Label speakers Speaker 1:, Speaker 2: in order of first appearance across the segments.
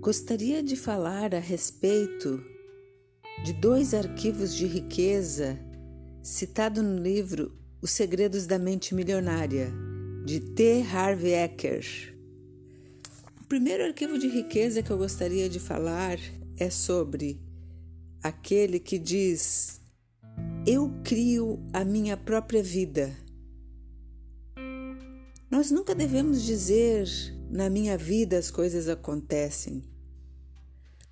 Speaker 1: Gostaria de falar a respeito de dois arquivos de riqueza citado no livro Os Segredos da Mente Milionária, de T. Harvey Eker. O primeiro arquivo de riqueza que eu gostaria de falar é sobre aquele que diz: Eu crio a minha própria vida. Nós nunca devemos dizer na minha vida as coisas acontecem.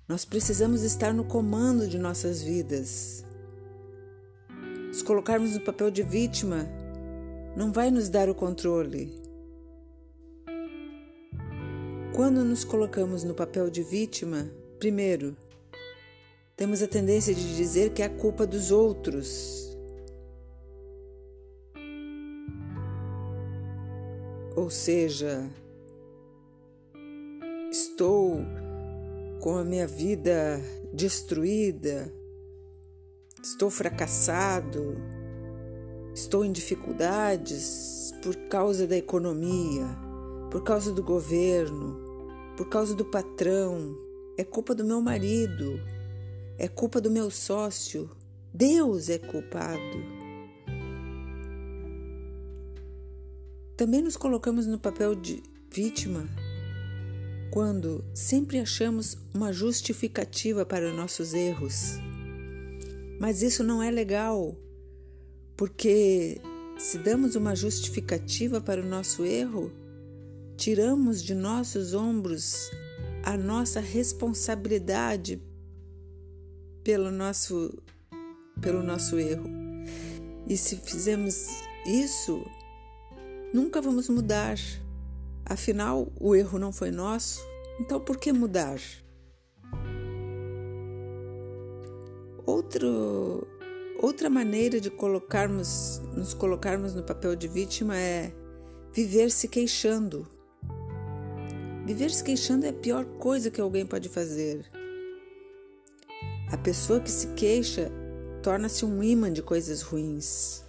Speaker 1: Nós precisamos estar no comando de nossas vidas. Nos colocarmos no papel de vítima não vai nos dar o controle. Quando nos colocamos no papel de vítima, primeiro, temos a tendência de dizer que é a culpa dos outros. Ou seja, estou com a minha vida destruída, estou fracassado, estou em dificuldades por causa da economia, por causa do governo, por causa do patrão, é culpa do meu marido, é culpa do meu sócio, Deus é culpado. Também nos colocamos no papel de vítima quando sempre achamos uma justificativa para nossos erros. Mas isso não é legal, porque se damos uma justificativa para o nosso erro, tiramos de nossos ombros a nossa responsabilidade pelo nosso, pelo nosso erro. E se fizermos isso, nunca vamos mudar. Afinal, o erro não foi nosso, então por que mudar? Outro, outra maneira de colocarmos, nos colocarmos no papel de vítima é viver se queixando. Viver se queixando é a pior coisa que alguém pode fazer. A pessoa que se queixa torna-se um imã de coisas ruins.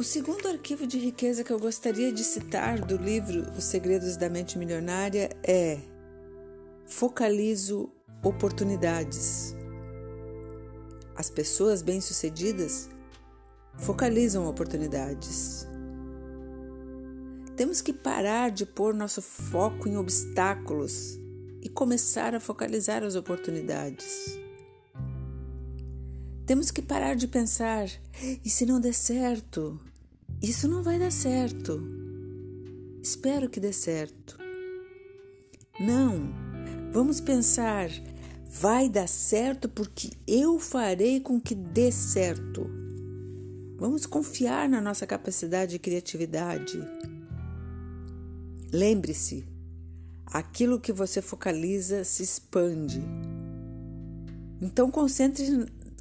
Speaker 1: O segundo arquivo de riqueza que eu gostaria de citar do livro Os Segredos da Mente Milionária é Focalizo oportunidades. As pessoas bem-sucedidas focalizam oportunidades. Temos que parar de pôr nosso foco em obstáculos e começar a focalizar as oportunidades. Temos que parar de pensar: e se não der certo? Isso não vai dar certo. Espero que dê certo. Não, vamos pensar, vai dar certo porque eu farei com que dê certo. Vamos confiar na nossa capacidade de criatividade. Lembre-se, aquilo que você focaliza se expande. Então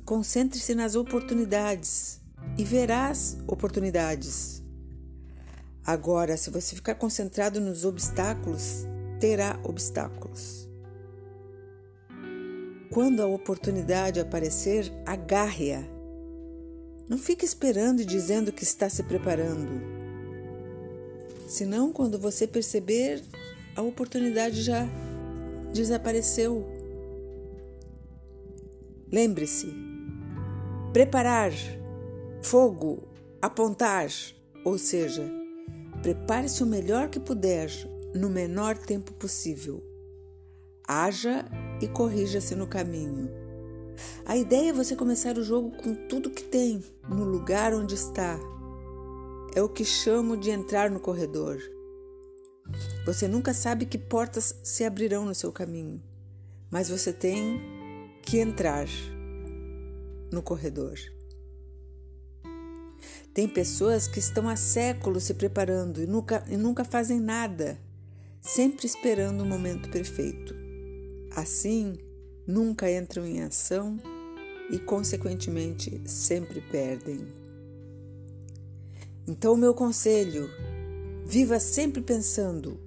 Speaker 1: concentre-se concentre nas oportunidades e verás oportunidades. Agora, se você ficar concentrado nos obstáculos, terá obstáculos. Quando a oportunidade aparecer, agarre-a. Não fique esperando e dizendo que está se preparando. Senão, quando você perceber, a oportunidade já desapareceu. Lembre-se: preparar Fogo, apontar, ou seja, prepare-se o melhor que puder no menor tempo possível. Haja e corrija-se no caminho. A ideia é você começar o jogo com tudo que tem, no lugar onde está. É o que chamo de entrar no corredor. Você nunca sabe que portas se abrirão no seu caminho, mas você tem que entrar no corredor. Tem pessoas que estão há séculos se preparando e nunca, e nunca fazem nada, sempre esperando o momento perfeito. Assim, nunca entram em ação e, consequentemente, sempre perdem. Então, o meu conselho: viva sempre pensando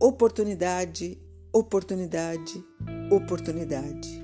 Speaker 1: oportunidade, oportunidade, oportunidade.